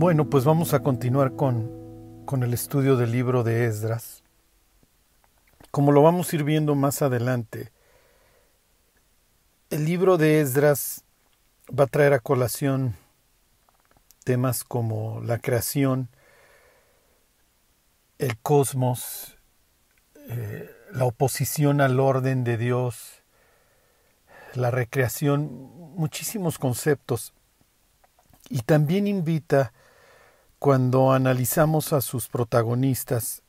Bueno, pues vamos a continuar con, con el estudio del libro de Esdras. Como lo vamos a ir viendo más adelante, el libro de Esdras va a traer a colación temas como la creación, el cosmos, eh, la oposición al orden de Dios, la recreación, muchísimos conceptos. Y también invita, cuando analizamos a sus protagonistas,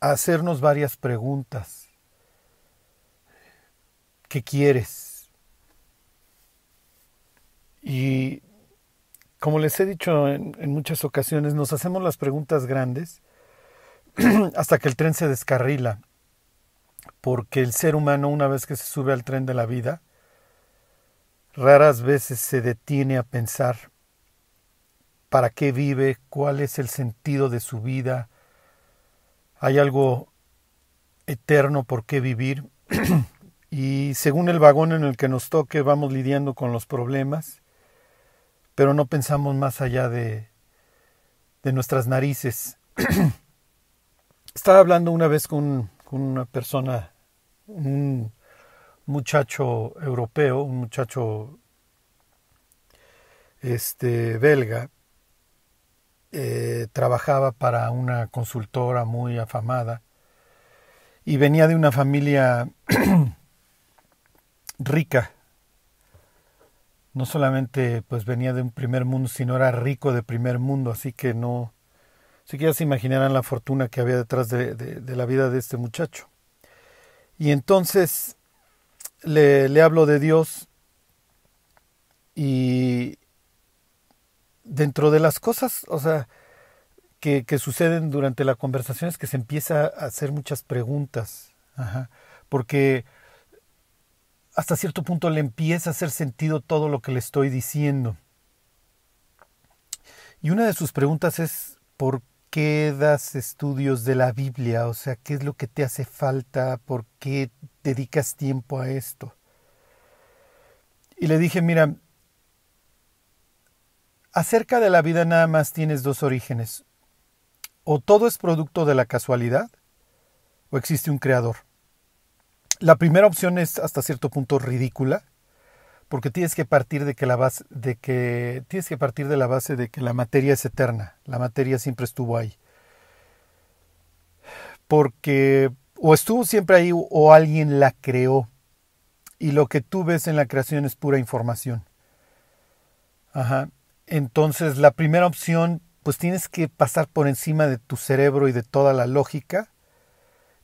a hacernos varias preguntas. ¿Qué quieres? Y como les he dicho en, en muchas ocasiones, nos hacemos las preguntas grandes hasta que el tren se descarrila, porque el ser humano una vez que se sube al tren de la vida, raras veces se detiene a pensar para qué vive, cuál es el sentido de su vida, hay algo eterno por qué vivir y según el vagón en el que nos toque vamos lidiando con los problemas, pero no pensamos más allá de, de nuestras narices. Estaba hablando una vez con, con una persona, un muchacho europeo, un muchacho este belga, eh, trabajaba para una consultora muy afamada y venía de una familia rica. No solamente pues venía de un primer mundo, sino era rico de primer mundo, así que no, Así que ya se imaginarán la fortuna que había detrás de, de, la vida de este muchacho. Y entonces le, le hablo de Dios y dentro de las cosas, o sea, que, que, suceden durante la conversación es que se empieza a hacer muchas preguntas, Ajá. porque hasta cierto punto le empieza a hacer sentido todo lo que le estoy diciendo. Y una de sus preguntas es, ¿por qué das estudios de la Biblia? O sea, ¿qué es lo que te hace falta? ¿Por qué dedicas tiempo a esto? Y le dije, mira, acerca de la vida nada más tienes dos orígenes. O todo es producto de la casualidad, o existe un creador. La primera opción es hasta cierto punto ridícula, porque tienes que partir de que la base de que tienes que partir de la base de que la materia es eterna, la materia siempre estuvo ahí. Porque o estuvo siempre ahí o alguien la creó. Y lo que tú ves en la creación es pura información. Ajá. Entonces, la primera opción, pues tienes que pasar por encima de tu cerebro y de toda la lógica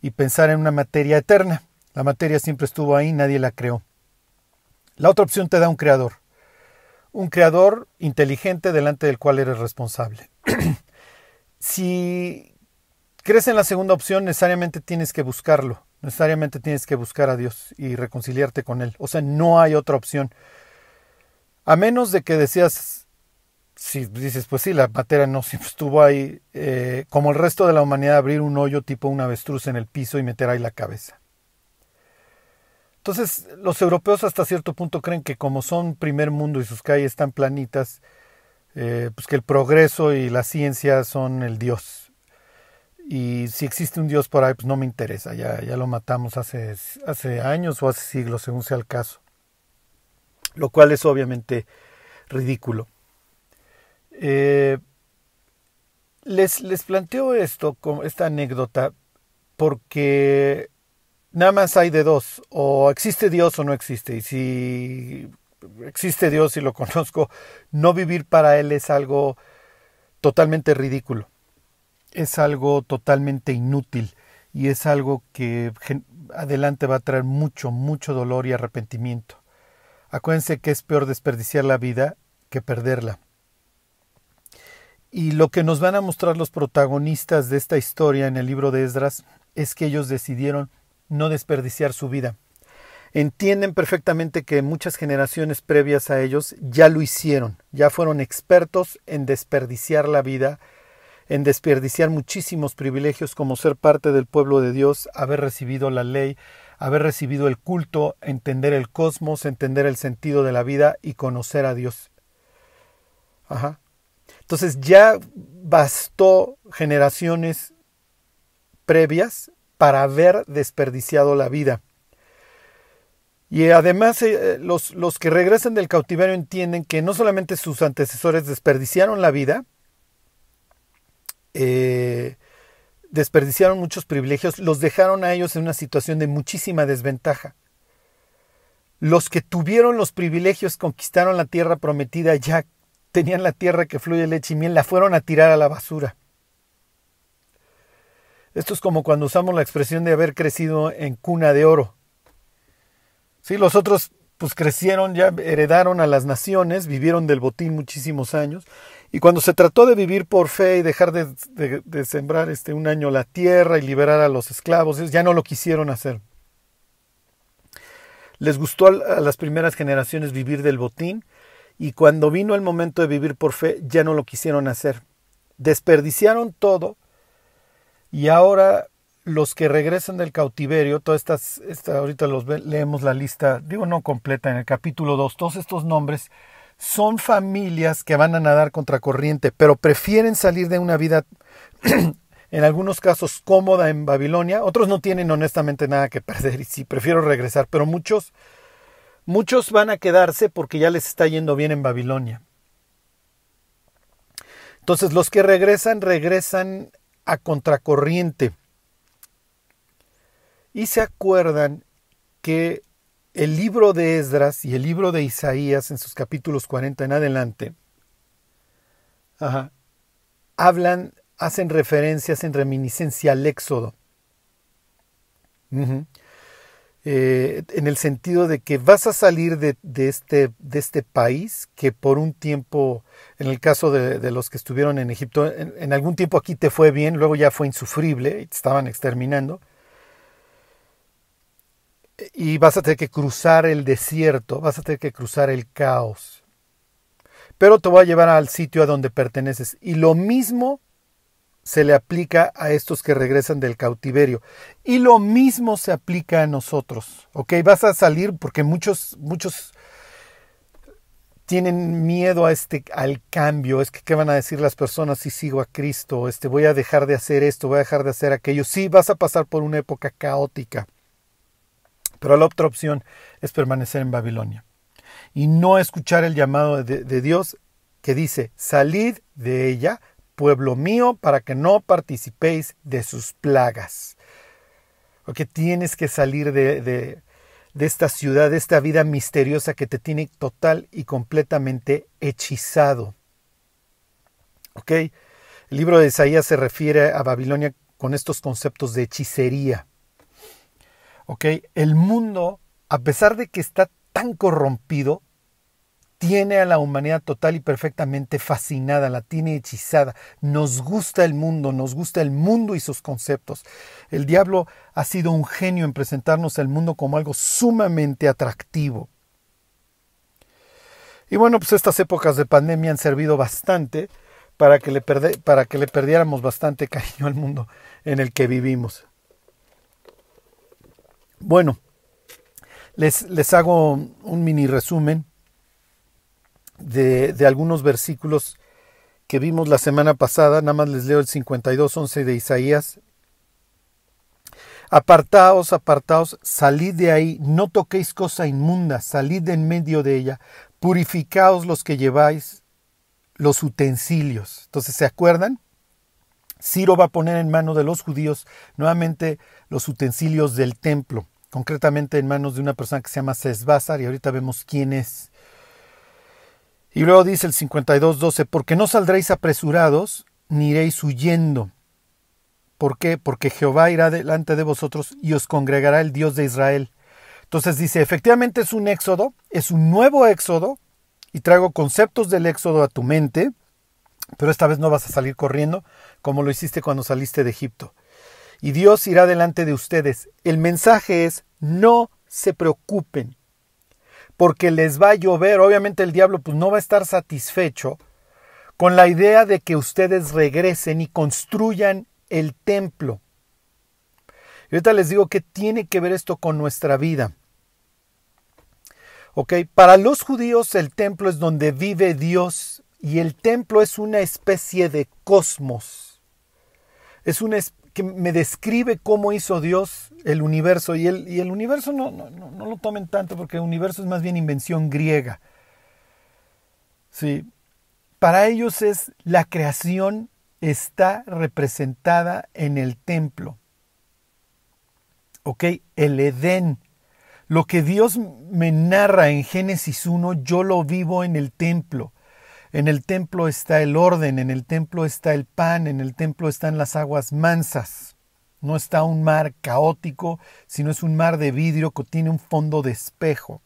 y pensar en una materia eterna. La materia siempre estuvo ahí, nadie la creó. La otra opción te da un creador. Un creador inteligente delante del cual eres responsable. si crees en la segunda opción, necesariamente tienes que buscarlo. Necesariamente tienes que buscar a Dios y reconciliarte con Él. O sea, no hay otra opción. A menos de que deseas, si dices, pues sí, la materia no estuvo ahí, eh, como el resto de la humanidad, abrir un hoyo tipo un avestruz en el piso y meter ahí la cabeza. Entonces, los europeos hasta cierto punto creen que como son primer mundo y sus calles están planitas, eh, pues que el progreso y la ciencia son el Dios. Y si existe un Dios por ahí, pues no me interesa, ya, ya lo matamos hace, hace años o hace siglos, según sea el caso. Lo cual es obviamente ridículo. Eh, les, planteo esto, esta anécdota, porque nada más hay de dos, o existe Dios o no existe. Y si existe Dios y lo conozco, no vivir para Él es algo totalmente ridículo, es algo totalmente inútil y es algo que adelante va a traer mucho, mucho dolor y arrepentimiento. Acuérdense que es peor desperdiciar la vida que perderla. Y lo que nos van a mostrar los protagonistas de esta historia en el libro de Esdras es que ellos decidieron no desperdiciar su vida. Entienden perfectamente que muchas generaciones previas a ellos ya lo hicieron, ya fueron expertos en desperdiciar la vida, en desperdiciar muchísimos privilegios como ser parte del pueblo de Dios, haber recibido la ley, haber recibido el culto, entender el cosmos, entender el sentido de la vida y conocer a Dios. Ajá. Entonces ya bastó generaciones previas para haber desperdiciado la vida. Y además eh, los, los, que regresan del cautiverio entienden que no solamente sus antecesores desperdiciaron la vida, eh, desperdiciaron muchos privilegios, los dejaron a ellos en una situación de muchísima desventaja. Los que tuvieron los privilegios, conquistaron la tierra prometida, ya tenían la tierra que fluye leche y miel, la fueron a tirar a la basura. Esto es como cuando usamos la expresión de haber crecido en cuna de oro. Sí, los otros pues crecieron, ya heredaron a las naciones, vivieron del botín muchísimos años, y cuando se trató de vivir por fe y dejar de, sembrar este un año la tierra y liberar a los esclavos, ya no lo quisieron hacer. Les gustó a las primeras generaciones vivir del botín, y cuando vino el momento de vivir por fe, ya no lo quisieron hacer. Desperdiciaron todo y ahora los que regresan del cautiverio, todas estas, esta, ahorita los leemos la lista, digo no completa, en el capítulo 2, todos estos nombres son familias que van a nadar contra corriente, pero prefieren salir de una vida, en algunos casos, cómoda en Babilonia, otros no tienen honestamente nada que perder y sí, prefiero regresar, pero muchos, muchos van a quedarse porque ya les está yendo bien en Babilonia. Entonces los que regresan, regresan a contracorriente. Y se acuerdan que el libro de Esdras y el libro de Isaías en sus capítulos 40 en adelante hablan, hacen referencias en reminiscencia al Éxodo. Eh, en el sentido de que vas a salir de, este, de este país que por un tiempo, en el caso de, los que estuvieron en Egipto, en, algún tiempo aquí te fue bien, luego ya fue insufrible te estaban exterminando. Y vas a tener que cruzar el desierto, vas a tener que cruzar el caos. Pero te voy a llevar al sitio a donde perteneces. Y lo mismo se le aplica a estos que regresan del cautiverio. Y lo mismo se aplica a nosotros. ¿Ok? Vas a salir porque muchos, muchos tienen miedo a este, al cambio. Es que, ¿qué van a decir las personas si sigo a Cristo? Este, voy a dejar de hacer esto, voy a dejar de hacer aquello. Sí, vas a pasar por una época caótica. Pero la otra opción es permanecer en Babilonia. Y no escuchar el llamado de, de Dios que dice, salid de ella pueblo mío, para que no participéis de sus plagas. Porque tienes que salir de, de, esta ciudad, de esta vida misteriosa que te tiene total y completamente hechizado. ¿Ok? El libro de Isaías se refiere a Babilonia con estos conceptos de hechicería. ¿Ok? El mundo, a pesar de que está tan corrompido, tiene a la humanidad total y perfectamente fascinada, la tiene hechizada. Nos gusta el mundo, nos gusta el mundo y sus conceptos. El diablo ha sido un genio en presentarnos el mundo como algo sumamente atractivo. Y bueno, pues estas épocas de pandemia han servido bastante para que le, para que le perdiéramos bastante cariño al mundo en el que vivimos. Bueno, les, les hago un mini resumen de, algunos versículos que vimos la semana pasada, nada más les leo el 52.11 de Isaías. Apartaos, apartaos, salid de ahí, no toquéis cosa inmunda, salid de en medio de ella, purificaos los que lleváis los utensilios. Entonces, ¿se acuerdan? Ciro va a poner en manos de los judíos nuevamente los utensilios del templo, concretamente en manos de una persona que se llama Sesbázar, y ahorita vemos quién es. Y luego dice el 52.12, porque no saldréis apresurados, ni iréis huyendo. ¿Por qué? Porque Jehová irá delante de vosotros y os congregará el Dios de Israel. Entonces dice, efectivamente es un éxodo, es un nuevo éxodo, y traigo conceptos del éxodo a tu mente, pero esta vez no vas a salir corriendo como lo hiciste cuando saliste de Egipto. Y Dios irá delante de ustedes. El mensaje es, no se preocupen, porque les va a llover. Obviamente el diablo pues, no va a estar satisfecho con la idea de que ustedes regresen y construyan el templo. Y ahorita les digo que tiene que ver esto con nuestra vida. Ok, para los judíos el templo es donde vive Dios y el templo es una especie de cosmos. Es una que me describe cómo hizo Dios el universo y el, y el universo no, no, no, lo tomen tanto porque el universo es más bien invención griega. Sí. Para ellos es la creación está representada en el templo. ¿Ok? El Edén. Lo que Dios me narra en Génesis 1, yo lo vivo en el templo. En el templo está el orden, en el templo está el pan, en el templo están las aguas mansas. No está un mar caótico, sino es un mar de vidrio que tiene un fondo de espejo.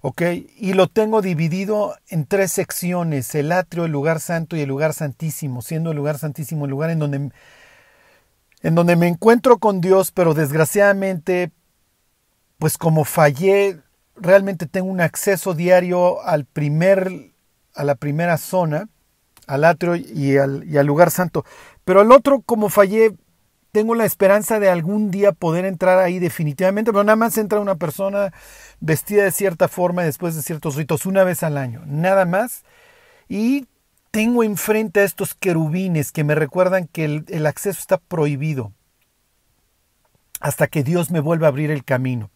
¿Ok? Y lo tengo dividido en tres secciones, el atrio, el lugar santo y el lugar santísimo, siendo el lugar santísimo el lugar en donde, en donde me encuentro con Dios, pero desgraciadamente, pues como fallé, realmente tengo un acceso diario al primer a la primera zona, al atrio y al, lugar santo. Pero al otro, como fallé, tengo la esperanza de algún día poder entrar ahí definitivamente, pero nada más entra una persona vestida de cierta forma después de ciertos ritos una vez al año, nada más. Y tengo enfrente a estos querubines que me recuerdan que el acceso está prohibido hasta que Dios me vuelva a abrir el camino.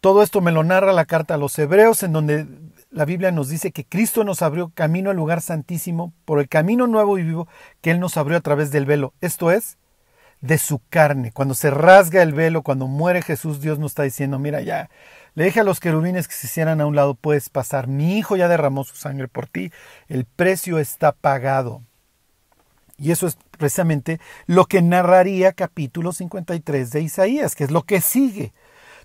Todo esto me lo narra la carta a los hebreos, en donde la Biblia nos dice que Cristo nos abrió camino al lugar santísimo por el camino nuevo y vivo que Él nos abrió a través del velo. Esto es, de su carne. Cuando se rasga el velo, cuando muere Jesús, Dios nos está diciendo, mira ya, le dije a los querubines que se hicieran a un lado, puedes pasar. Mi hijo ya derramó su sangre por ti, el precio está pagado. Y eso es precisamente lo que narraría capítulo 53 de Isaías, que es lo que sigue.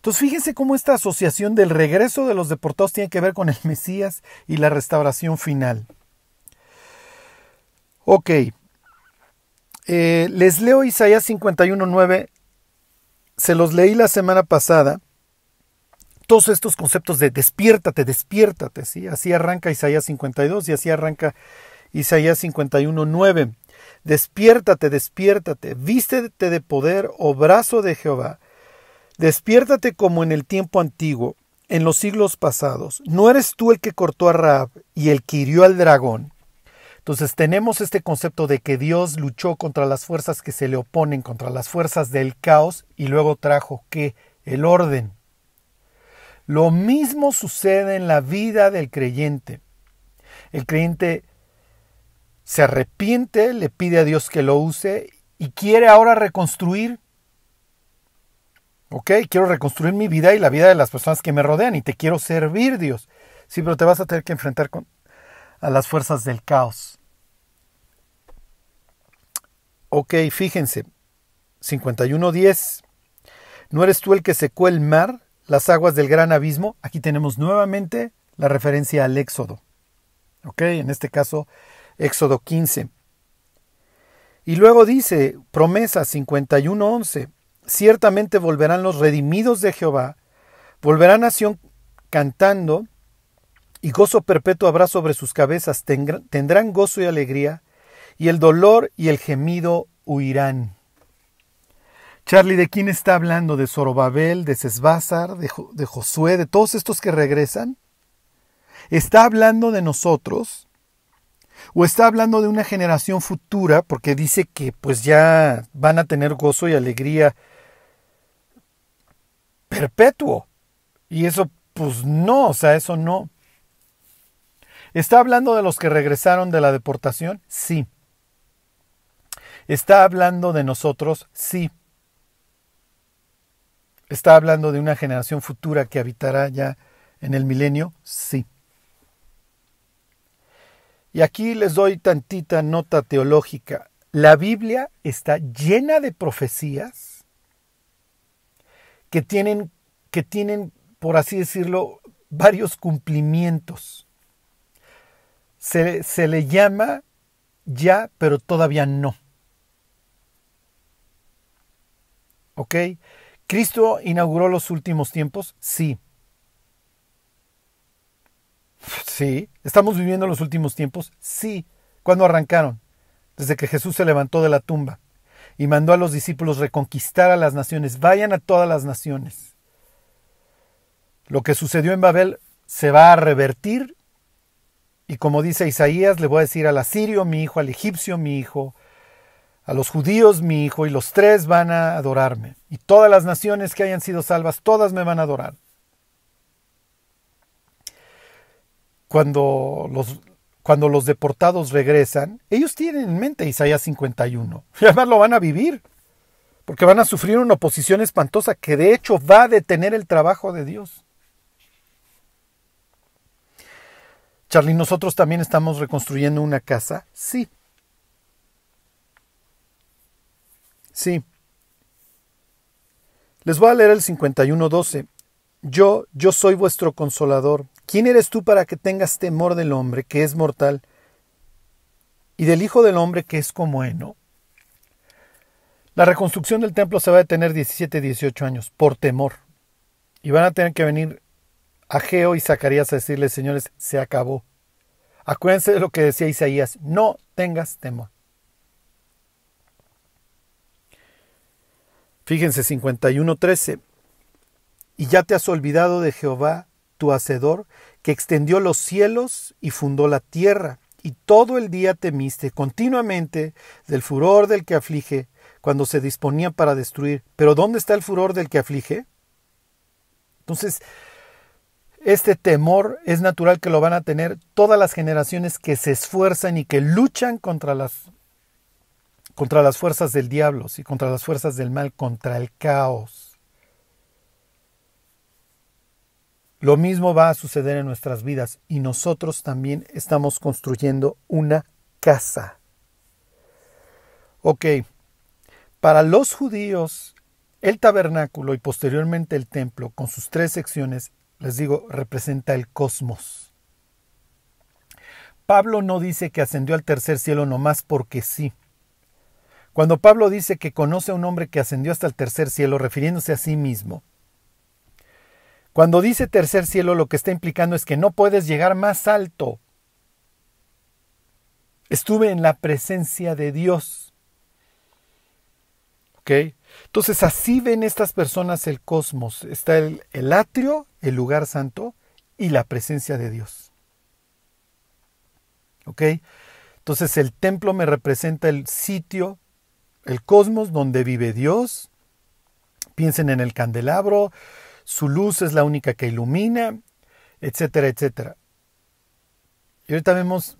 Entonces fíjense cómo esta asociación del regreso de los deportados tiene que ver con el Mesías y la restauración final. Ok, eh, les leo Isaías 51.9, se los leí la semana pasada, todos estos conceptos de despiértate, despiértate, ¿sí? así arranca Isaías 52 y así arranca Isaías 51.9. Despiértate, despiértate, vístete de poder, oh brazo de Jehová, Despiértate como en el tiempo antiguo, en los siglos pasados. ¿No eres tú el que cortó a Raab y el que hirió al dragón? Entonces tenemos este concepto de que Dios luchó contra las fuerzas que se le oponen, contra las fuerzas del caos, y luego trajo que el orden. Lo mismo sucede en la vida del creyente. El creyente se arrepiente, le pide a Dios que lo use y quiere ahora reconstruir Ok, quiero reconstruir mi vida y la vida de las personas que me rodean y te quiero servir, Dios. Sí, pero te vas a tener que enfrentar con, a las fuerzas del caos. Ok, fíjense. 51.10. ¿No eres tú el que secó el mar, las aguas del gran abismo? Aquí tenemos nuevamente la referencia al Éxodo. Ok, en este caso, Éxodo 15. Y luego dice, promesa 51.11 ciertamente volverán los redimidos de Jehová, volverá nación cantando, y gozo perpetuo habrá sobre sus cabezas, tendrán gozo y alegría, y el dolor y el gemido huirán. Charlie, ¿de quién está hablando? ¿De Zorobabel, de Sesbázar, de, de Josué, de todos estos que regresan? ¿Está hablando de nosotros? ¿O está hablando de una generación futura? Porque dice que pues ya van a tener gozo y alegría perpetuo. Y eso, pues no, o sea, eso no. ¿Está hablando de los que regresaron de la deportación? Sí. ¿Está hablando de nosotros? Sí. ¿Está hablando de una generación futura que habitará ya en el milenio? Sí. Y aquí les doy tantita nota teológica. La Biblia está llena de profecías que tienen, que tienen, por así decirlo, varios cumplimientos. Se, se le llama ya, pero todavía no. ¿Ok? ¿Cristo inauguró los últimos tiempos? Sí. Sí. ¿Estamos viviendo los últimos tiempos? Sí. ¿Cuándo arrancaron? Desde que Jesús se levantó de la tumba y mandó a los discípulos reconquistar a las naciones. Vayan a todas las naciones. Lo que sucedió en Babel se va a revertir Y como dice Isaías, le voy a decir al asirio mi hijo, al egipcio mi hijo, a los judíos mi hijo, y los tres van a adorarme. Y todas las naciones que hayan sido salvas, todas me van a adorar. Cuando los, cuando los deportados regresan, ellos tienen en mente Isaías 51. Y además lo van a vivir, porque van a sufrir una oposición espantosa que de hecho va a detener el trabajo de Dios. Charlie, ¿nosotros también estamos reconstruyendo una casa? Sí. Sí. Les voy a leer el 51.12. Yo, yo soy vuestro consolador. ¿Quién eres tú para que tengas temor del hombre, que es mortal, y del Hijo del Hombre, que es como heno? La reconstrucción del templo se va a detener 17, 18 años, por temor. Y van a tener que venir Ageo y Zacarías a decirles, señores, se acabó. Acuérdense de lo que decía Isaías, no tengas temor. Fíjense 51.13. Y ya te has olvidado de Jehová, tu Hacedor, que extendió los cielos y fundó la tierra, y todo el día temiste continuamente del furor del que aflige, cuando se disponía para destruir. Pero ¿dónde está el furor del que aflige? Entonces, este temor es natural que lo van a tener todas las generaciones que se esfuerzan y que luchan contra las contra las fuerzas del diablo y contra las fuerzas del mal, contra el caos. Lo mismo va a suceder en nuestras vidas y nosotros también estamos construyendo una casa. Ok, para los judíos el tabernáculo y posteriormente el templo con sus tres secciones les digo, representa el cosmos. Pablo no dice que ascendió al tercer cielo nomás porque sí. Cuando Pablo dice que conoce a un hombre que ascendió hasta el tercer cielo, refiriéndose a sí mismo, cuando dice tercer cielo lo que está implicando es que no puedes llegar más alto. Estuve en la presencia de Dios. ¿Ok? Entonces así ven estas personas el cosmos. Está el, atrio, el lugar santo y la presencia de Dios. ¿Ok? Entonces el templo me representa el sitio, el cosmos donde vive Dios. Piensen en el candelabro, su luz es la única que ilumina, etcétera, etcétera. Y ahorita vemos,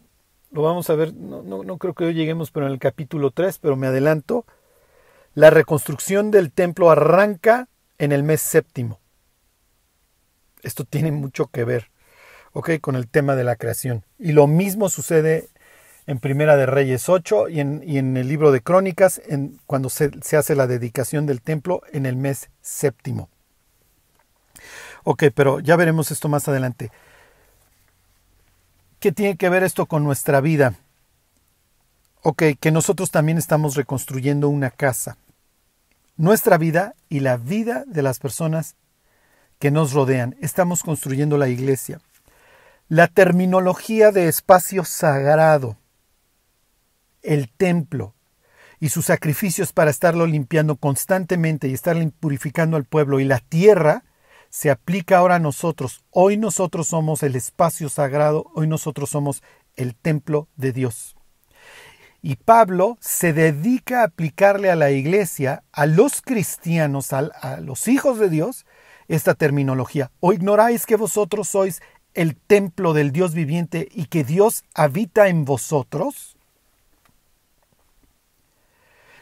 lo vamos a ver, no, creo que hoy lleguemos, pero en el capítulo 3, pero me adelanto, la reconstrucción del templo arranca en el mes séptimo. Esto tiene mucho que ver ¿ok? con el tema de la creación. Y lo mismo sucede en Primera de Reyes 8 y en, el libro de Crónicas, en, cuando se, hace la dedicación del templo en el mes séptimo. Ok, pero ya veremos esto más adelante. ¿Qué tiene que ver esto con nuestra vida? Ok, que nosotros también estamos reconstruyendo una casa nuestra vida y la vida de las personas que nos rodean. Estamos construyendo la iglesia. La terminología de espacio sagrado, el templo y sus sacrificios para estarlo limpiando constantemente y estar purificando al pueblo y la tierra se aplica ahora a nosotros. Hoy nosotros somos el espacio sagrado, hoy nosotros somos el templo de Dios. Y Pablo se dedica a aplicarle a la iglesia, a los cristianos, a, los hijos de Dios, esta terminología. ¿O ignoráis que vosotros sois el templo del Dios viviente y que Dios habita en vosotros?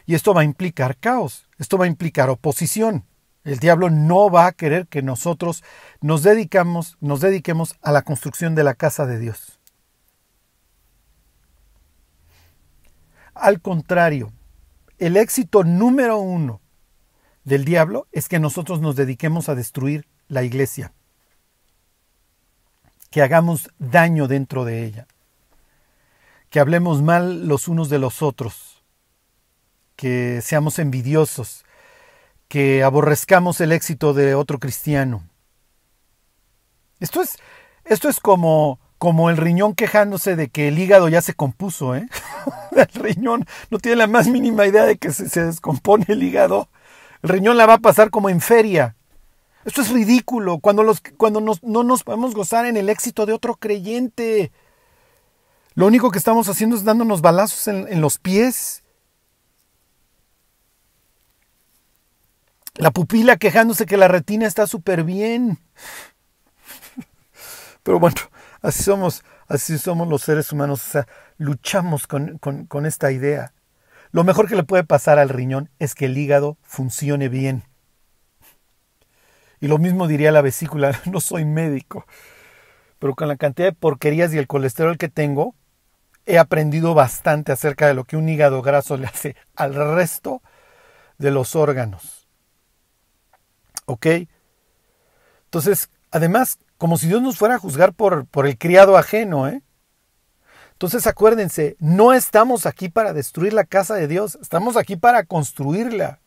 Y esto va a implicar caos, esto va a implicar oposición. El diablo no va a querer que nosotros nos dedicamos, nos dediquemos a la construcción de la casa de Dios. Al contrario, el éxito número uno del diablo es que nosotros nos dediquemos a destruir la iglesia, que hagamos daño dentro de ella, que hablemos mal los unos de los otros, que seamos envidiosos, que aborrezcamos el éxito de otro cristiano. Esto es, esto es como como el riñón quejándose de que el hígado ya se compuso, ¿eh? el riñón no tiene la más mínima idea de que se, descompone el hígado. El riñón la va a pasar como en feria. Esto es ridículo cuando, los, cuando no nos podemos gozar en el éxito de otro creyente. Lo único que estamos haciendo es dándonos balazos en, en los pies. La pupila quejándose que la retina está súper bien. Pero bueno, así somos, así somos los seres humanos. O sea, luchamos con, con, con esta idea. Lo mejor que le puede pasar al riñón es que el hígado funcione bien. Y lo mismo diría la vesícula, no soy médico, pero con la cantidad de porquerías y el colesterol que tengo, he aprendido bastante acerca de lo que un hígado graso le hace al resto de los órganos. ¿Ok? Entonces, además, como si Dios nos fuera a juzgar por, por el criado ajeno, ¿eh? Entonces acuérdense, no estamos aquí para destruir la casa de Dios, estamos aquí para construirla.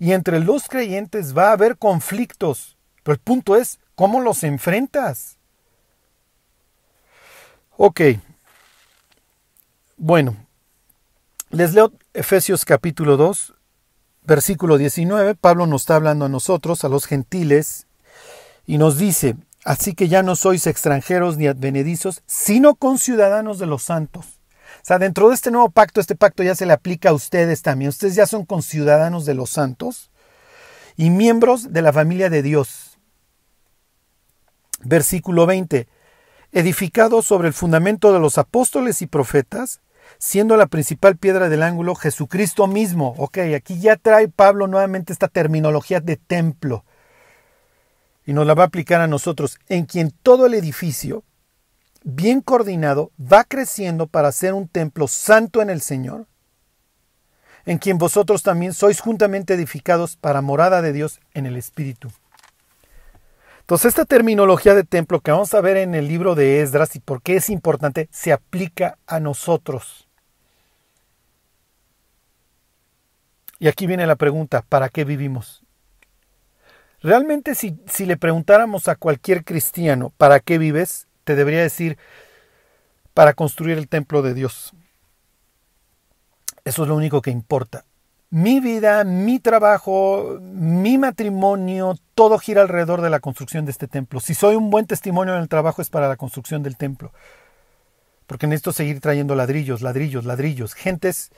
Y entre los creyentes va a haber conflictos, pero el punto es cómo los enfrentas. Ok, bueno, les leo Efesios capítulo 2, versículo 19. Pablo nos está hablando a nosotros, a los gentiles, y nos dice, Así que ya no sois extranjeros ni advenedizos, sino conciudadanos de los santos. O sea, dentro de este nuevo pacto, este pacto ya se le aplica a ustedes también. Ustedes ya son conciudadanos de los santos y miembros de la familia de Dios. Versículo 20. Edificados sobre el fundamento de los apóstoles y profetas, siendo la principal piedra del ángulo Jesucristo mismo. Ok, aquí ya trae Pablo nuevamente esta terminología de templo y nos la va a aplicar a nosotros, en quien todo el edificio, bien coordinado, va creciendo para ser un templo santo en el Señor, en quien vosotros también sois juntamente edificados para morada de Dios en el Espíritu. Entonces esta terminología de templo que vamos a ver en el libro de Esdras y por qué es importante, se aplica a nosotros. Y aquí viene la pregunta, ¿para qué vivimos? Realmente si, si le preguntáramos a cualquier cristiano, ¿para qué vives? Te debería decir, para construir el templo de Dios. Eso es lo único que importa. Mi vida, mi trabajo, mi matrimonio, todo gira alrededor de la construcción de este templo. Si soy un buen testimonio en el trabajo es para la construcción del templo. Porque necesito seguir trayendo ladrillos, ladrillos, ladrillos. Gentes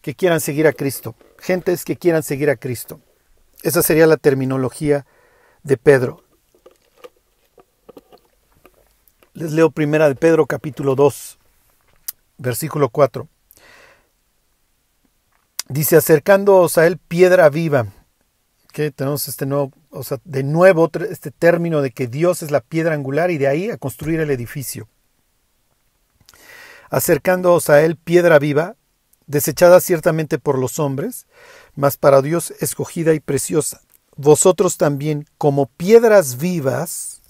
que quieran seguir a Cristo. Gentes que quieran seguir a Cristo. Esa sería la terminología de Pedro. Les leo primera de Pedro capítulo 2, versículo 4. Dice, acercándoos a él piedra viva. Que tenemos este nuevo, o sea, de nuevo este término de que Dios es la piedra angular y de ahí a construir el edificio. Acercándoos a él piedra viva, desechada ciertamente por los hombres, mas para Dios escogida y preciosa. Vosotros también, como piedras vivas,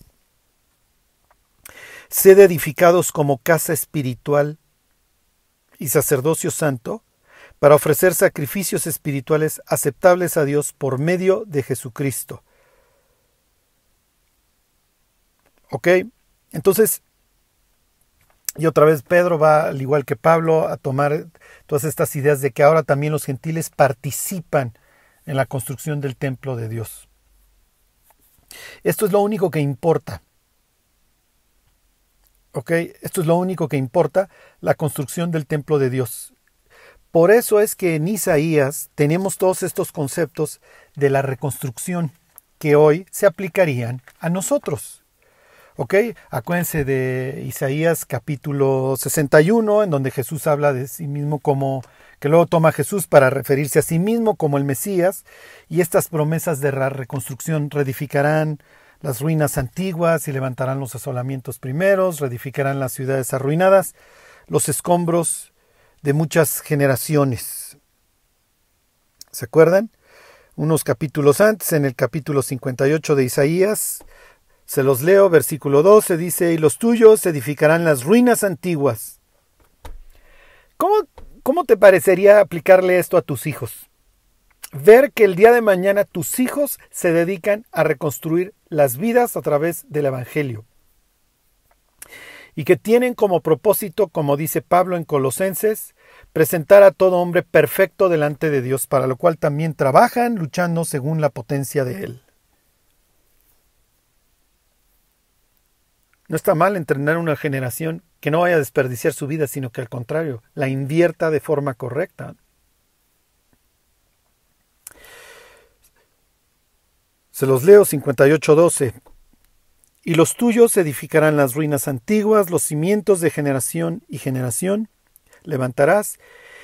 sed edificados como casa espiritual y sacerdocio santo, para ofrecer sacrificios espirituales aceptables a Dios por medio de Jesucristo. ¿Ok? Entonces, y otra vez Pedro va, al igual que Pablo, a tomar todas estas ideas de que ahora también los gentiles participan en la construcción del templo de Dios. Esto es lo único que importa. ¿Ok? Esto es lo único que importa, la construcción del templo de Dios. Por eso es que en Isaías tenemos todos estos conceptos de la reconstrucción que hoy se aplicarían a nosotros. Acuérdense de Isaías capítulo 61, en donde Jesús habla de sí mismo como, que luego toma Jesús para referirse a sí mismo como el Mesías, y estas promesas de la reconstrucción reedificarán las ruinas antiguas y levantarán los asolamientos primeros, reedificarán las ciudades arruinadas, los escombros de muchas generaciones. ¿Se acuerdan? Unos capítulos antes, en el capítulo 58 de Isaías, se los leo, versículo 12 dice, y los tuyos edificarán las ruinas antiguas. ¿Cómo, ¿Cómo te parecería aplicarle esto a tus hijos? Ver que el día de mañana tus hijos se dedican a reconstruir las vidas a través del Evangelio. Y que tienen como propósito, como dice Pablo en Colosenses, presentar a todo hombre perfecto delante de Dios, para lo cual también trabajan luchando según la potencia de Él. No está mal entrenar una generación que no vaya a desperdiciar su vida, sino que al contrario, la invierta de forma correcta. Se los leo 58.12. Y los tuyos edificarán las ruinas antiguas, los cimientos de generación y generación. Levantarás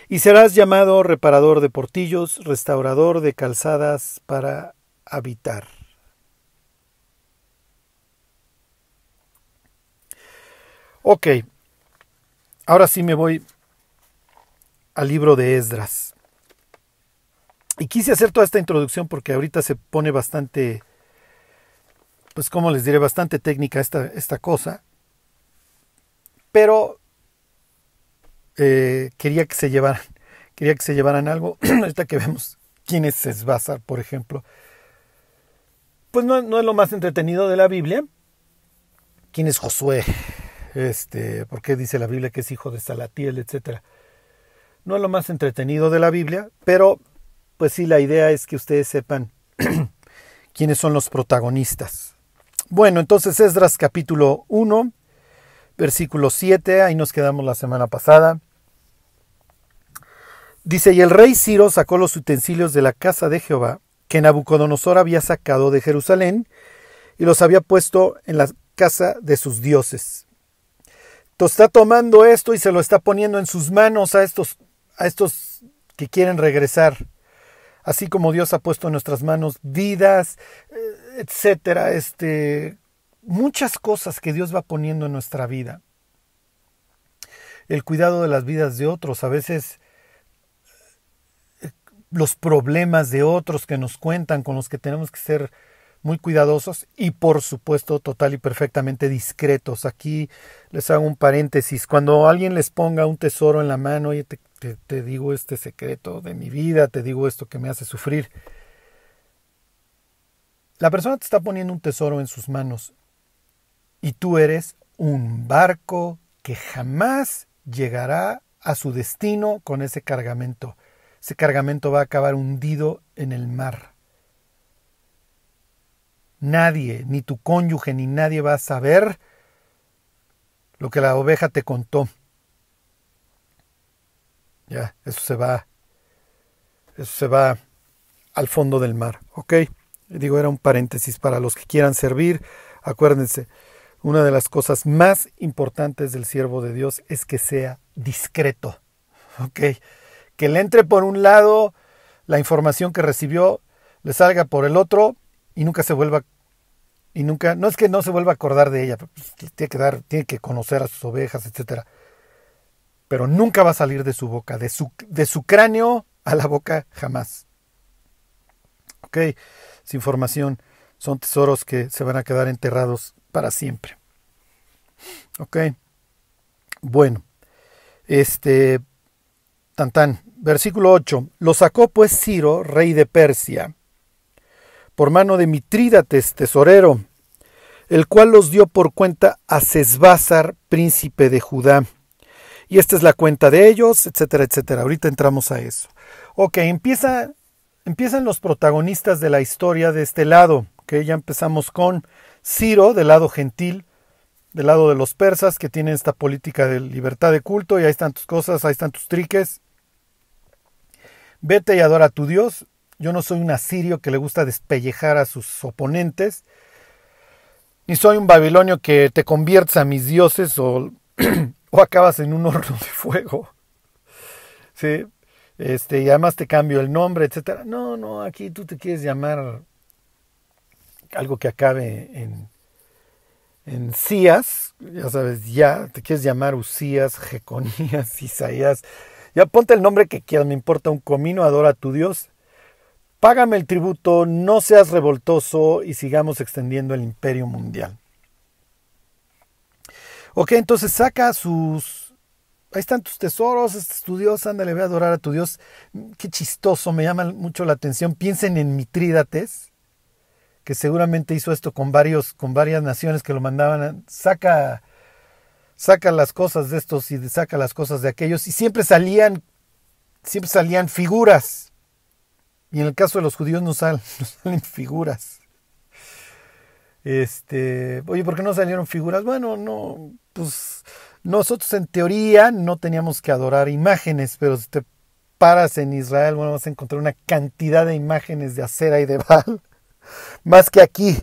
y serás llamado reparador de portillos, restaurador de calzadas para habitar. Ok, ahora sí me voy al libro de Esdras. Y quise hacer toda esta introducción porque ahorita se pone bastante, pues como les diré, bastante técnica esta, esta cosa. Pero eh, quería que se llevaran, quería que se llevaran algo. Ahorita que vemos quién es Esbazar, por ejemplo. Pues no, no, es lo más entretenido de la Biblia. ¿Quién es Josué? Este, ¿Por qué dice la Biblia que es hijo de Salatiel, etcétera? No es lo más entretenido de la Biblia, pero pues sí, la idea es que ustedes sepan quiénes son los protagonistas. Bueno, entonces Esdras capítulo 1, versículo 7, ahí nos quedamos la semana pasada. Dice, y el rey Ciro sacó los utensilios de la casa de Jehová, que Nabucodonosor había sacado de Jerusalén, y los había puesto en la casa de sus dioses. Está tomando esto y se lo está poniendo en sus manos a estos, a estos que quieren regresar así como Dios ha puesto en nuestras manos vidas, eh, etcétera, este, muchas cosas que Dios va poniendo en nuestra vida. El cuidado de las vidas de otros, a veces eh, los problemas de otros que nos cuentan, con los que tenemos que ser muy cuidadosos y por supuesto total y perfectamente discretos. Aquí les hago un paréntesis. Cuando alguien les ponga un tesoro en la mano, te, te, digo este secreto de mi vida, te digo esto que me hace sufrir. La persona te está poniendo un tesoro en sus manos y tú eres un barco que jamás llegará a su destino con ese cargamento. Ese cargamento va a acabar hundido en el mar. Nadie, ni tu cónyuge, ni nadie va a saber lo que la oveja te contó. Ya, eso se va, eso se va al fondo del mar, ¿ok? Digo, era un paréntesis para los que quieran servir. Acuérdense, una de las cosas más importantes del siervo de Dios es que sea discreto, ¿ok? Que le entre por un lado la información que recibió, le salga por el otro y nunca se vuelva y nunca, no es que no se vuelva a acordar de ella, pues, tiene que dar, tiene que conocer a sus ovejas, etcétera pero nunca va a salir de su boca, de su, de su cráneo a la boca jamás. Ok, información son tesoros que se van a quedar enterrados para siempre. Ok, bueno, este, tan tan, versículo 8, lo sacó pues Ciro, rey de Persia, por mano de Mitrídates, tesorero, el cual los dio por cuenta a Sesbázar, príncipe de Judá y esta es la cuenta de ellos, etcétera, etcétera. Ahorita entramos a eso. Ok, empieza, empiezan los protagonistas de la historia de este lado, que ya empezamos con Ciro, del lado gentil, del lado de los persas, que tienen esta política de libertad de culto, y ahí están tus cosas, ahí están tus triques. Vete y adora a tu Dios. Yo no soy un asirio que le gusta despellejar a sus oponentes, ni soy un babilonio que te convierta a mis dioses o o acabas en un horno de fuego. ¿Sí? Este, y además te cambio el nombre, etcétera. No, no, aquí tú te quieres llamar algo que acabe en, en Cías, ya sabes, ya, te quieres llamar Usías, Jeconías, Isaías. Ya ponte el nombre que quieras, me importa un comino, adora a tu Dios. Págame el tributo, no seas revoltoso y sigamos extendiendo el imperio mundial. Ok, entonces saca sus... Ahí están tus tesoros, este es tu Dios, ándale, ve a adorar a tu Dios. Qué chistoso, me llama mucho la atención. Piensen en Mitrídates, que seguramente hizo esto con, varios, con varias naciones que lo mandaban. Saca, saca las cosas de estos y saca las cosas de aquellos. Y siempre salían, siempre salían figuras. Y en el caso de los judíos no salen, no salen figuras. Este, oye, ¿por qué no salieron figuras? Bueno, no, pues nosotros en teoría no teníamos que adorar imágenes, pero si te paras en Israel, bueno, vas a encontrar una cantidad de imágenes de acera y de bal, más que aquí.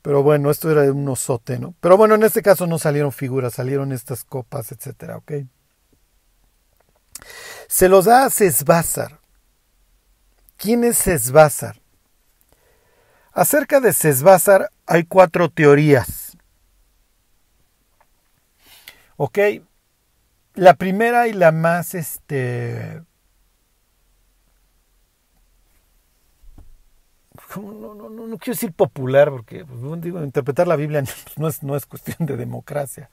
Pero bueno, esto era de un osote, ¿no? Pero bueno, en este caso no salieron figuras, salieron estas copas, etcétera, ¿ok? Se los da a Sesbázar. ¿Quién es Sesbázar? Acerca de Sesbázar hay cuatro teorías. ¿Ok? La primera y la más, este... No, no, no, no quiero decir popular, porque pues, digo, interpretar la Biblia no es, no es cuestión de democracia.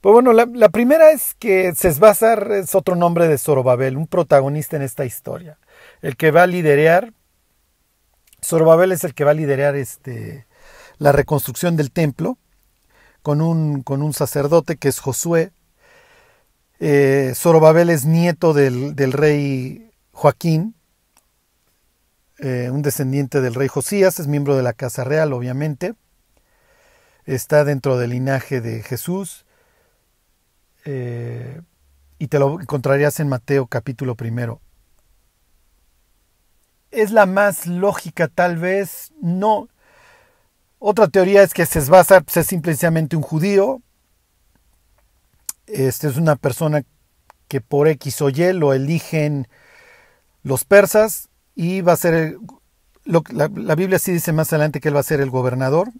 Pues bueno, la, la, primera es que Sesbazar es otro nombre de Zorobabel, un protagonista en esta historia. El que va a liderar, Zorobabel es el que va a liderar este, la reconstrucción del templo con un, con un sacerdote que es Josué. Eh, Zorobabel es nieto del, del rey Joaquín, eh, un descendiente del rey Josías, es miembro de la Casa Real, obviamente. Está dentro del linaje de Jesús eh, y te lo encontrarías en Mateo capítulo primero. Es la más lógica tal vez, no. Otra teoría es que Sesbazar es simplemente un judío. Este es una persona que por X o Y lo eligen los persas y va a ser, la, la Biblia sí dice más adelante que él va a ser el gobernador,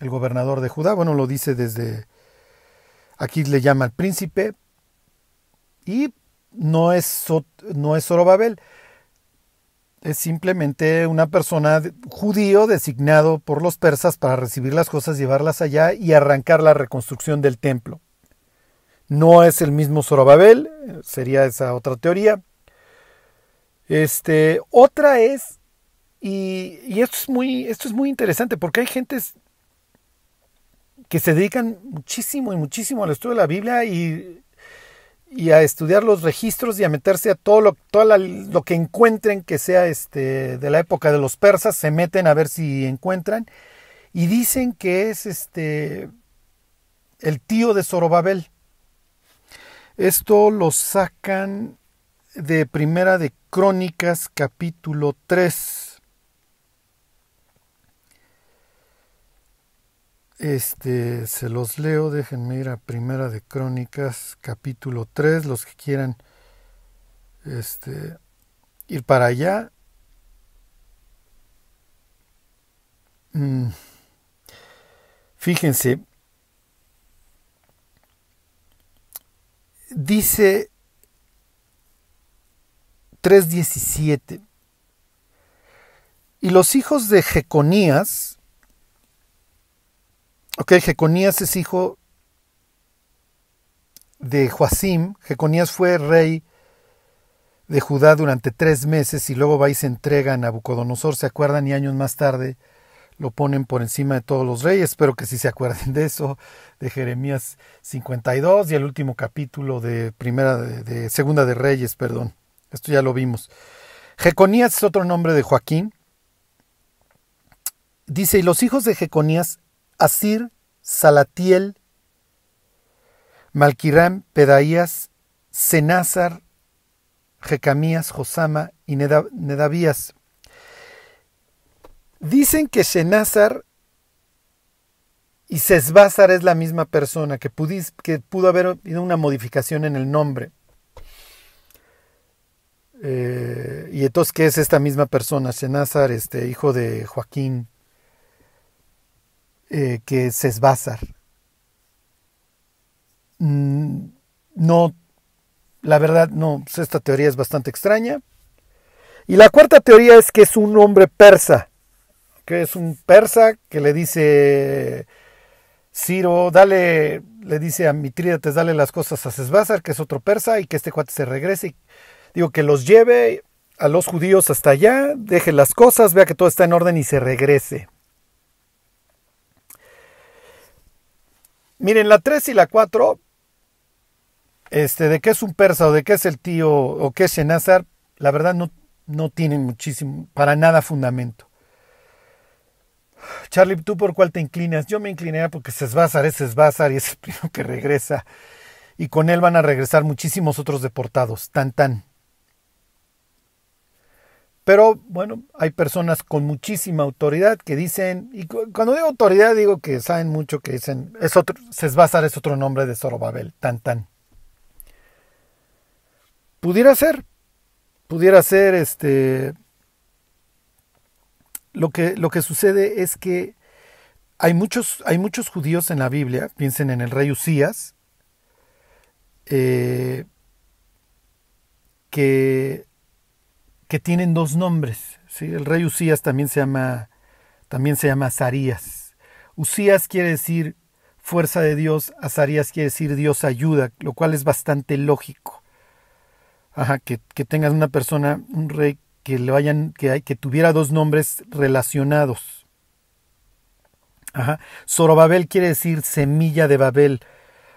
el gobernador de Judá, bueno, lo dice desde Aquí le llama al príncipe y no es, no es Zorobabel. Es simplemente una persona judío designado por los persas para recibir las cosas, llevarlas allá y arrancar la reconstrucción del templo. No es el mismo Zorobabel, sería esa otra teoría. Este, otra es, y, y esto, es muy, esto es muy interesante porque hay gentes que se dedican muchísimo y muchísimo al estudio de la Biblia y, y a estudiar los registros y a meterse a todo lo, todo lo que encuentren que sea este, de la época de los persas, se meten a ver si encuentran y dicen que es este el tío de Zorobabel. Esto lo sacan de Primera de Crónicas capítulo 3. Este, se los leo, déjenme ir a Primera de Crónicas, capítulo 3, los que quieran este, ir para allá. Mm. Fíjense, dice 3.17, y los hijos de Jeconías, Ok, Jeconías es hijo de Joacim. Jeconías fue rey de Judá durante tres meses y luego va y se entrega a Nabucodonosor. ¿Se acuerdan? Y años más tarde lo ponen por encima de todos los reyes. Espero que sí se acuerden de eso, de Jeremías 52 y el último capítulo de primera de, segunda de Reyes, perdón. Esto ya lo vimos. Jeconías es otro nombre de Joaquín. Dice, y los hijos de Jeconías Asir, Salatiel, Malquiram, Pedaías, Senázar, Jecamías, Josama y Nedavías. Dicen que Senázar y Sesbázar es la misma persona, que, que pudo haber habido una modificación en el nombre. Eh, y entonces, ¿qué es esta misma persona? Senázar, este, hijo de Joaquín, eh, que es Sesbazar. Mm, no, la verdad, no, pues esta teoría es bastante extraña. Y la cuarta teoría es que es un hombre persa, que es un persa que le dice Ciro, dale, le dice a Mitrídates, dale las cosas a Sesbazar, que es otro persa, y que este cuate se regrese. Digo, que los lleve a los judíos hasta allá, deje las cosas, vea que todo está en orden y se regrese. Miren, la 3 y la 4, este, de qué es un persa o de qué es el tío o qué es Shenazar, la verdad no, no tienen muchísimo, para nada fundamento. Charlie, ¿tú por cuál te inclinas? Yo me incliné porque Sesbázar es Sesbázar y es el primero que regresa. Y con él van a regresar muchísimos otros deportados. Tan tan. Pero bueno, hay personas con muchísima autoridad que dicen, y cuando digo autoridad digo que saben mucho, que dicen, es otro, Sesbazar es otro nombre de Zorobabel, tan tan. Pudiera ser, pudiera ser este... Lo que, lo que sucede es que hay muchos, hay muchos judíos en la Biblia, piensen en el rey Usías, eh, que que tienen dos nombres. El rey Usías también se llama, también se llama Azarías. Usías quiere decir fuerza de Dios, Azarías quiere decir Dios ayuda, lo cual es bastante lógico. Ajá, que, que tengas una persona, un rey que le vayan, que, que tuviera dos nombres relacionados. Ajá. Zorobabel quiere decir semilla de Babel,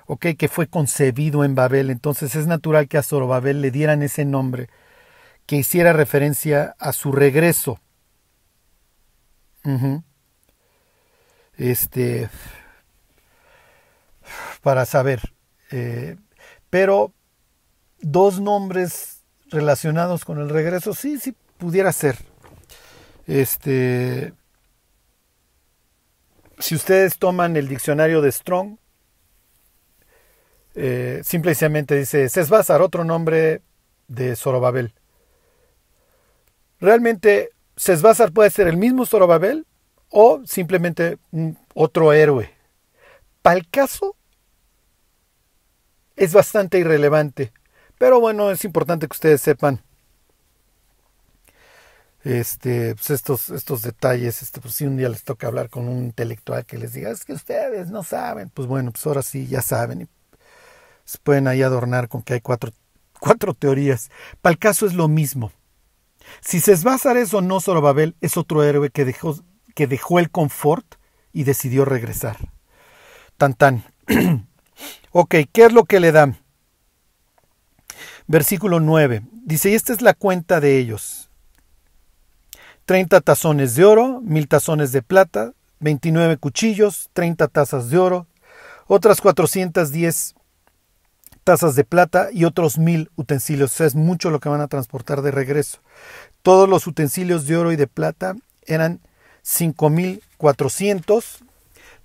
ok, que fue concebido en Babel. Entonces es natural que a Zorobabel le dieran ese nombre que hiciera referencia a su regreso. Este, para saber. Eh, pero dos nombres relacionados con el regreso, sí, sí, pudiera ser. Este, si ustedes toman el diccionario de Strong, eh, simplemente dice Sesbazar, otro nombre de Zorobabel. Realmente Sesbazar puede ser el mismo Zorobabel o simplemente otro héroe. Para el caso es bastante irrelevante, pero bueno, es importante que ustedes sepan este, pues estos, estos detalles. Este, pues si un día les toca hablar con un intelectual que les diga, es que ustedes no saben, pues bueno, pues ahora sí ya saben. Y se pueden ahí adornar con que hay cuatro, cuatro teorías. Para el caso es lo mismo. Si Sesbazar es o no Zorobabel, es otro héroe que dejó, que dejó el confort y decidió regresar. Tan tan. ok, ¿qué es lo que le dan? Versículo 9. Dice, y esta es la cuenta de ellos. 30 tazones de oro, mil tazones de plata, 29 cuchillos, 30 tazas de oro, otras 410 tazas de plata y otros mil utensilios. es mucho lo que van a transportar de regreso. Todos los utensilios de oro y de plata eran 5400.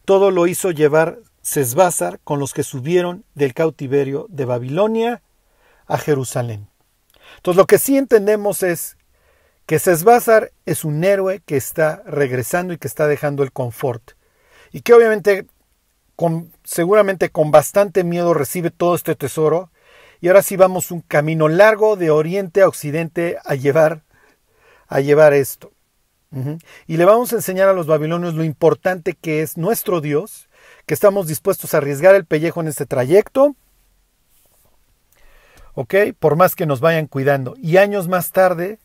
Todo lo hizo llevar Sesbazar con los que subieron del cautiverio de Babilonia a Jerusalén. Entonces lo que sí entendemos es que Sesbazar es un héroe que está regresando y que está dejando el confort. Y que obviamente seguramente con bastante miedo recibe todo este tesoro. Y ahora sí vamos un camino largo de oriente a occidente a llevar, a llevar esto. Y le vamos a enseñar a los babilonios lo importante que es nuestro Dios, que estamos dispuestos a arriesgar el pellejo en este trayecto. ¿Ok? Por más que nos vayan cuidando. Y años más tarde,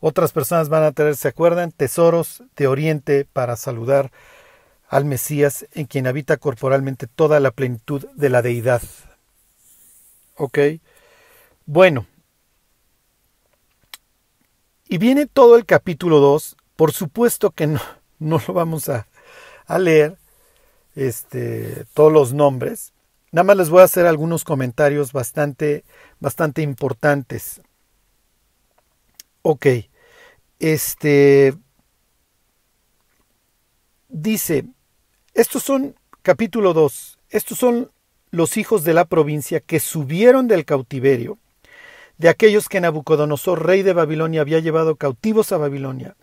otras personas van a tener, ¿se acuerdan? Tesoros de Oriente para saludar al Mesías en quien habita corporalmente toda la plenitud de la deidad. ¿Ok? Bueno. Y viene todo el capítulo 2. Por supuesto que no, no lo vamos a, a leer. Este, todos los nombres. Nada más les voy a hacer algunos comentarios bastante, bastante importantes. Ok. Este. Dice, estos son, capítulo 2, estos son los hijos de la provincia que subieron del cautiverio, de aquellos que Nabucodonosor, rey de Babilonia, había llevado cautivos a Babilonia,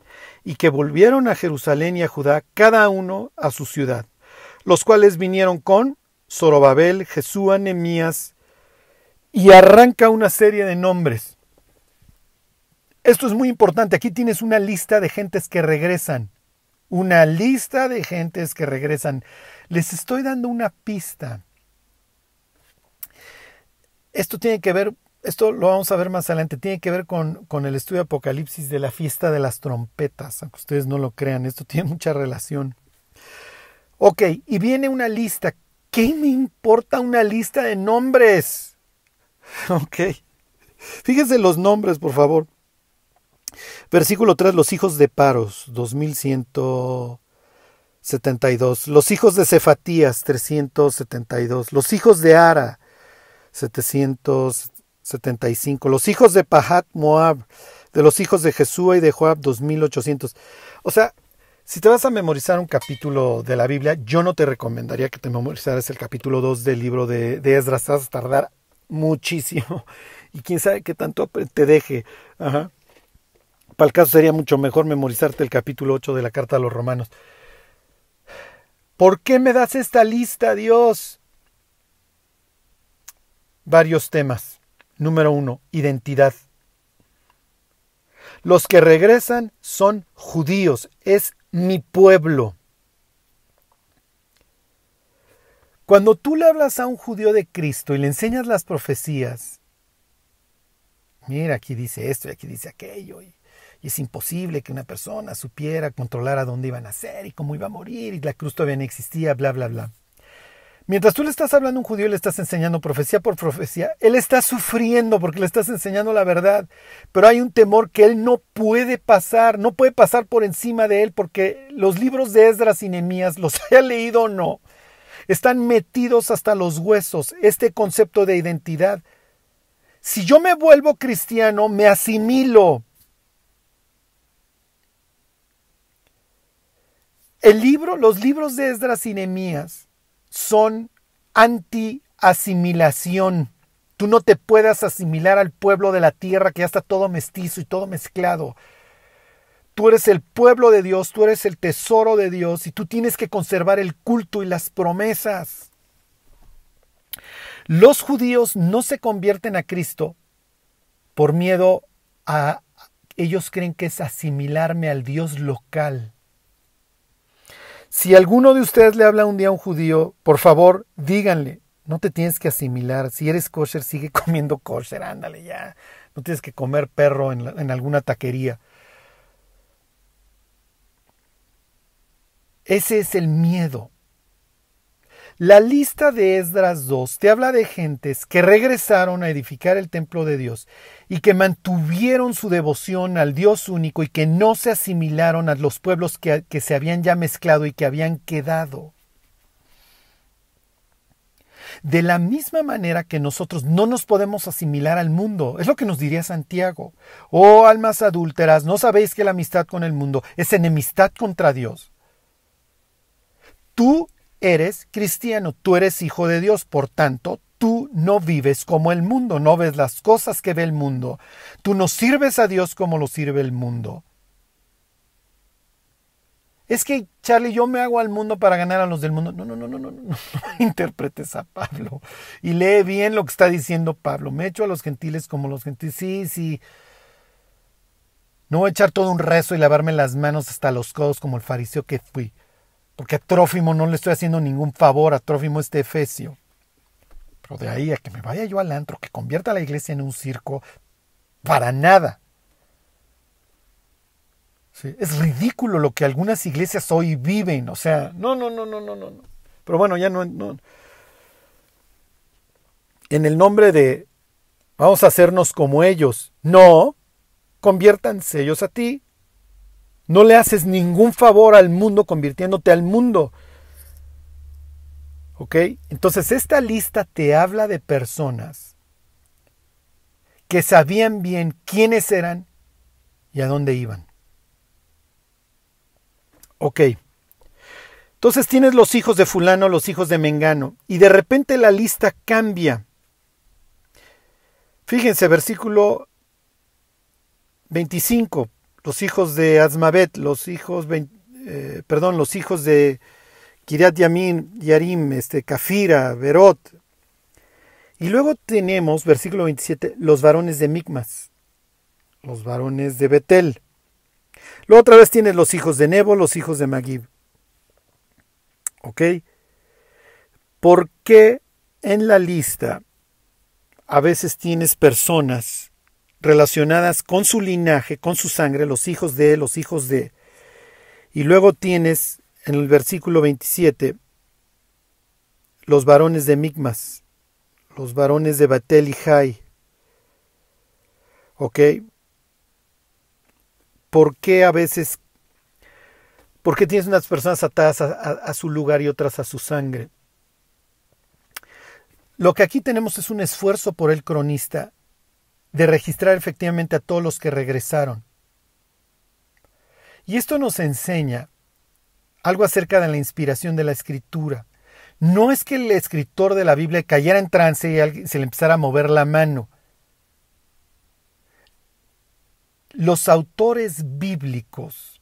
y que volvieron a Jerusalén y a Judá, cada uno a su ciudad, los cuales vinieron con Zorobabel, Jesúa, Nemías, y arranca una serie de nombres. Esto es muy importante. Aquí tienes una lista de gentes que regresan una lista de gentes que regresan. Les estoy dando una pista. Esto tiene que ver, esto lo vamos a ver más adelante, tiene que ver con, con el estudio de Apocalipsis de la fiesta de las trompetas, aunque ustedes no lo crean, esto tiene mucha relación. Ok, y viene una lista. ¿Qué me importa una lista de nombres? Ok. Fíjense los nombres, por favor. Versículo 3, los hijos de Paros, 2100, 72. Los hijos de Cefatías, 372. Los hijos de Ara, 775. Los hijos de Pahat Moab, de los hijos de Jesúa y de Joab, 2800. O sea, si te vas a memorizar un capítulo de la Biblia, yo no te recomendaría que te memorizaras el capítulo 2 del libro de, de Esdras. Vas a tardar muchísimo. Y quién sabe qué tanto te deje. Ajá. Para el caso sería mucho mejor memorizarte el capítulo 8 de la carta a los romanos. ¿Por qué me das esta lista, Dios? Varios temas. Número uno, identidad. Los que regresan son judíos, es mi pueblo. Cuando tú le hablas a un judío de Cristo y le enseñas las profecías, mira, aquí dice esto y aquí dice aquello, y, es imposible que una persona supiera controlar a dónde iba a nacer y cómo iba a morir, y la cruz todavía no existía, bla, bla, bla. Mientras tú le estás hablando a un judío y le estás enseñando profecía por profecía, él está sufriendo porque le estás enseñando la verdad. Pero hay un temor que él no puede pasar, no puede pasar por encima de él porque los libros de Esdras y Nehemías, los haya leído o no, están metidos hasta los huesos, este concepto de identidad. Si yo me vuelvo cristiano, me asimilo. El libro, los libros de Esdras y Nehemías son anti-asimilación. Tú no te puedas asimilar al pueblo de la tierra que ya está todo mestizo y todo mezclado. Tú eres el pueblo de Dios, tú eres el tesoro de Dios y tú tienes que conservar el culto y las promesas. Los judíos no se convierten a Cristo por miedo a... Ellos creen que es asimilarme al Dios local. Si alguno de ustedes le habla un día a un judío, por favor, díganle, no te tienes que asimilar. Si eres kosher, sigue comiendo kosher, ándale ya. No tienes que comer perro en, alguna taquería. Ese es el miedo. La lista de Esdras 2 te habla de gentes que regresaron a edificar el templo de Dios y que mantuvieron su devoción al Dios único y que no se asimilaron a los pueblos que, que se habían ya mezclado y que habían quedado. De la misma manera que nosotros no nos podemos asimilar al mundo, es lo que nos diría Santiago. Oh almas adúlteras, ¿no sabéis que la amistad con el mundo es enemistad contra Dios? Tú eres cristiano, tú eres hijo de Dios, por tanto, no vives como el mundo, no ves las cosas que ve el mundo, tú no sirves a Dios como lo sirve el mundo. Es que, Charlie, yo me hago al mundo para ganar a los del mundo. No, no, no, no, no, no, interpretes a Pablo. Y lee bien lo que está diciendo Pablo. Me echo a los gentiles como los gentiles. Sí, sí. No voy a echar todo un rezo y lavarme las manos hasta los codos como el fariseo que fui. Porque a Trófimo no le estoy haciendo ningún favor, a Trófimo este Efesio. De ahí a que me vaya yo al antro, que convierta la iglesia en un circo, para nada. es ridículo lo que algunas iglesias hoy viven. O sea, no, no, no, no, no, no. Pero bueno, ya no. En el nombre de vamos a hacernos como ellos. No, conviértanse ellos a ti, no le haces ningún favor al mundo convirtiéndote al mundo. Entonces esta lista te habla de personas que sabían bien quiénes eran y a dónde iban. Ok. Entonces tienes los hijos de fulano, los hijos de Mengano, y de repente la lista cambia. Fíjense, versículo 25 los hijos de Azmabet, los hijos, eh, perdón, los hijos de Kiriat Yamin, Yarim, este, Kafira, Berot. Y luego tenemos, versículo 27, los varones de Micmas, los varones de Betel. Luego otra vez tienes los hijos de Nebo, los hijos de Magib. ¿Ok? ¿Por qué en la lista a veces tienes personas relacionadas con su linaje, con su sangre, los hijos de, los hijos de. Y luego tienes en el versículo 27 los varones de Migmas, los varones de Batel y Jai. ¿Ok? ¿Por qué a veces? ¿Por qué tienes unas personas atadas a, su lugar y otras a su sangre? Lo que aquí tenemos es un esfuerzo por el cronista de registrar efectivamente a todos los que regresaron. Y esto nos enseña algo acerca de la inspiración de la escritura. No es que el escritor de la Biblia cayera en trance y se le empezara a mover la mano. Los autores bíblicos,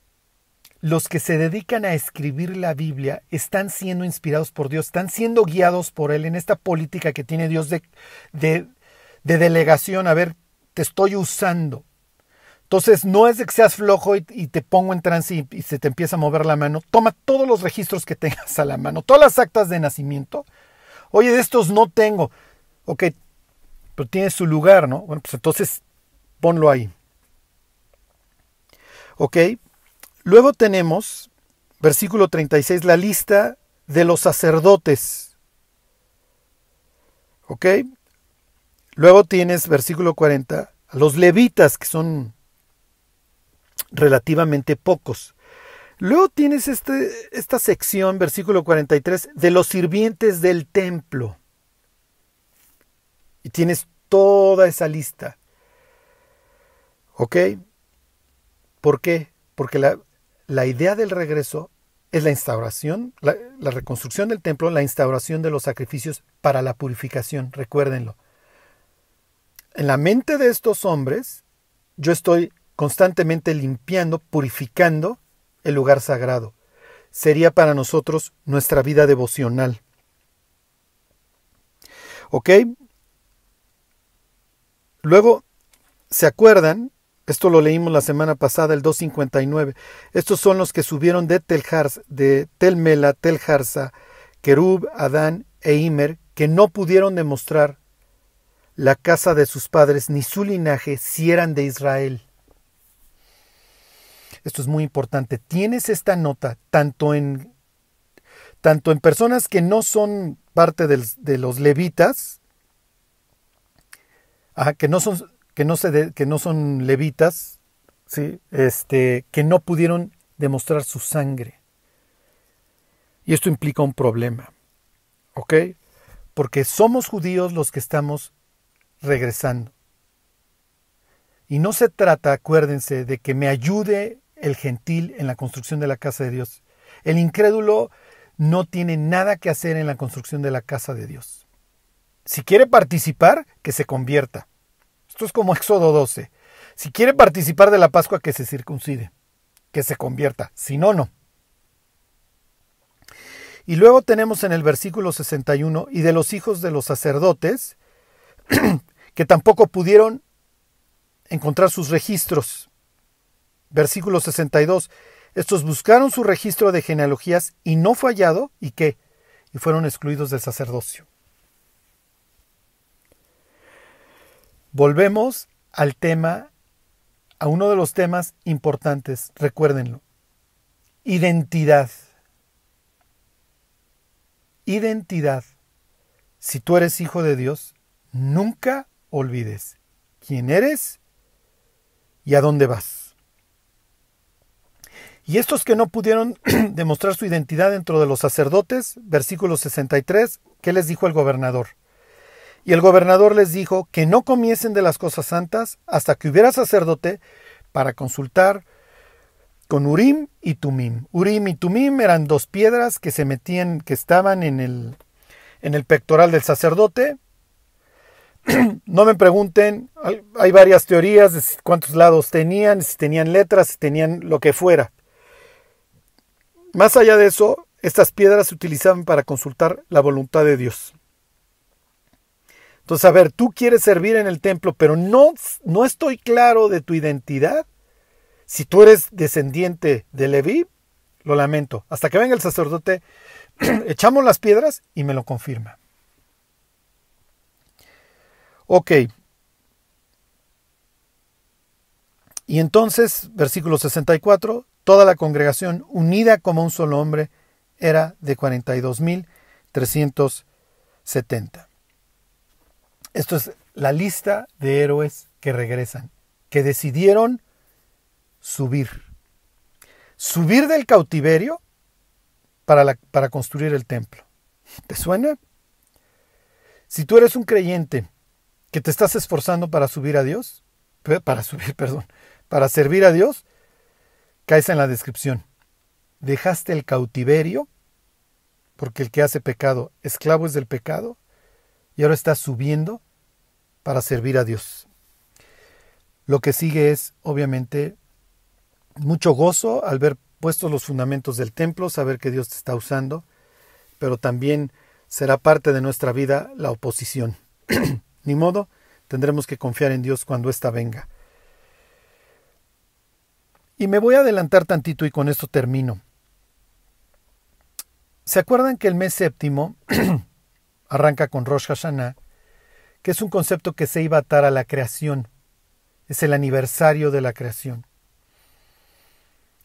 los que se dedican a escribir la Biblia, están siendo inspirados por Dios, están siendo guiados por Él en esta política que tiene Dios de, de, delegación. A ver, te estoy usando. Entonces, no es de que seas flojo y, te pongo en trance y, se te empieza a mover la mano. Toma todos los registros que tengas a la mano, todas las actas de nacimiento. Oye, de estos no tengo. Ok, pero tiene su lugar, ¿no? Bueno, pues entonces ponlo ahí. ¿Ok? Luego tenemos, versículo 36, la lista de los sacerdotes. ¿Ok? Luego tienes, versículo 40, a los levitas, que son relativamente pocos. Luego tienes este, esta sección, versículo 43, de los sirvientes del templo. Y tienes toda esa lista. ¿Ok? ¿Por qué? Porque la, idea del regreso es la instauración, la, la, reconstrucción del templo, la instauración de los sacrificios para la purificación, recuérdenlo. En la mente de estos hombres, yo estoy constantemente limpiando, purificando el lugar sagrado. Sería para nosotros nuestra vida devocional. ¿Ok? Luego, ¿se acuerdan esto lo leímos la semana pasada, el 259. Estos son los que subieron de Telhars, de Telmela, Telharsa, Kerub, Adán e Imer, que no pudieron demostrar la casa de sus padres ni su linaje si eran de Israel. Esto es muy importante. Tienes esta nota tanto en, tanto en personas que no son parte de los levitas, que no son que no, se que no son levitas, ¿sí? este, que no pudieron demostrar su sangre. Y esto implica un problema. ¿Ok? Porque somos judíos los que estamos regresando. Y no se trata, acuérdense, de que me ayude el gentil en la construcción de la casa de Dios. El incrédulo no tiene nada que hacer en la construcción de la casa de Dios. Si quiere participar, que se convierta. Esto es como Éxodo 12. Si quiere participar de la Pascua, que se circuncide, que se convierta. Si no, no. Y luego tenemos en el versículo 61, y de los hijos de los sacerdotes, que tampoco pudieron encontrar sus registros. Versículo 62, estos buscaron su registro de genealogías y no fue hallado, ¿y qué? Y fueron excluidos del sacerdocio. Volvemos al tema, a uno de los temas importantes, recuérdenlo. Identidad. Identidad. Si tú eres hijo de Dios, nunca olvides quién eres y a dónde vas. Y estos que no pudieron demostrar su identidad dentro de los sacerdotes, versículo 63, ¿qué les dijo el gobernador? Y el gobernador les dijo que no comiesen de las cosas santas hasta que hubiera sacerdote para consultar con Urim y Tumim. Urim y Tumim eran dos piedras que se metían, que estaban en el, en el pectoral del sacerdote. no me pregunten, hay varias teorías de cuántos lados tenían, si tenían letras, si tenían lo que fuera. Más allá de eso, estas piedras se utilizaban para consultar la voluntad de Dios. Entonces, a ver, tú quieres servir en el templo, pero no, no estoy claro de tu identidad. Si tú eres descendiente de Leví, lo lamento. Hasta que venga el sacerdote, echamos las piedras y me lo confirma. Ok. Y entonces, versículo 64, toda la congregación unida como un solo hombre era de 42.370. Esto es la lista de héroes que regresan, que decidieron subir. subir del cautiverio para, para construir el templo. ¿Te suena? Si tú eres un creyente que te estás esforzando para subir a Dios, para subir, perdón, para servir a Dios, caes en la descripción. Dejaste el cautiverio, porque el que hace pecado, esclavo es del pecado, y ahora estás subiendo para servir a Dios. Lo que sigue es, obviamente, mucho gozo al ver puestos los fundamentos del templo, saber que Dios te está usando, pero también será parte de nuestra vida la oposición. Ni modo, tendremos que confiar en Dios cuando ésta venga. Y me voy a adelantar tantito y con esto termino. ¿Se acuerdan que el mes séptimo arranca con Rosh Hashanah, que es un concepto que se iba a atar a la creación? Es el aniversario de la creación.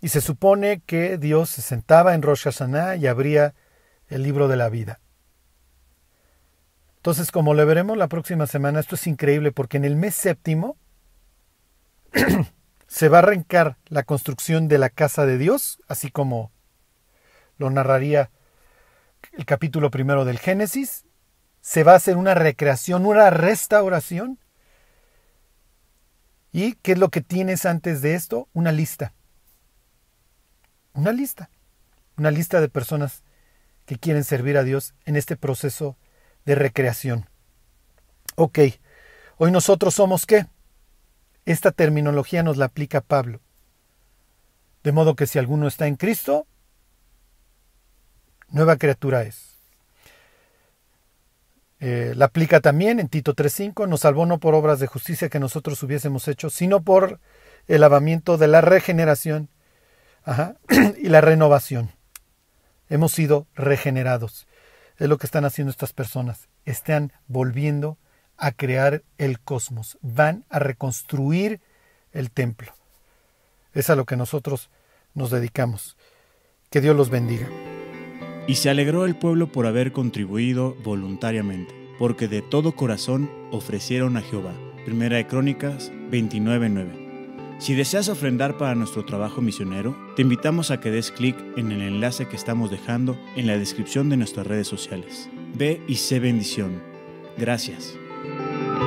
Y se supone que Dios se sentaba en Rosh Hashanah y abría el libro de la vida. Entonces, como lo veremos la próxima semana, esto es increíble porque en el mes séptimo se va a arrancar la construcción de la casa de Dios, así como lo narraría el capítulo primero del Génesis. Se va a hacer una recreación, una restauración. ¿Y qué es lo que tienes antes de esto? Una lista. Una lista. Una lista de personas que quieren servir a Dios en este proceso de recreación. Ok, hoy nosotros somos qué? Esta terminología nos la aplica Pablo. De modo que si alguno está en Cristo, nueva criatura es. Eh, la aplica también en Tito 3.5, nos salvó no por obras de justicia que nosotros hubiésemos hecho, sino por el lavamiento de la regeneración y la renovación. Hemos sido regenerados es lo que están haciendo estas personas. Están volviendo a crear el cosmos. Van a reconstruir el templo. Es a lo que nosotros nos dedicamos. Que Dios los bendiga. Y se alegró el pueblo por haber contribuido voluntariamente, porque de todo corazón ofrecieron a Jehová. Primera de Crónicas 29:9. Si deseas ofrendar para nuestro trabajo misionero, te invitamos a que des clic en el enlace que estamos dejando en la descripción de nuestras redes sociales. Ve y sé bendición. Gracias. Música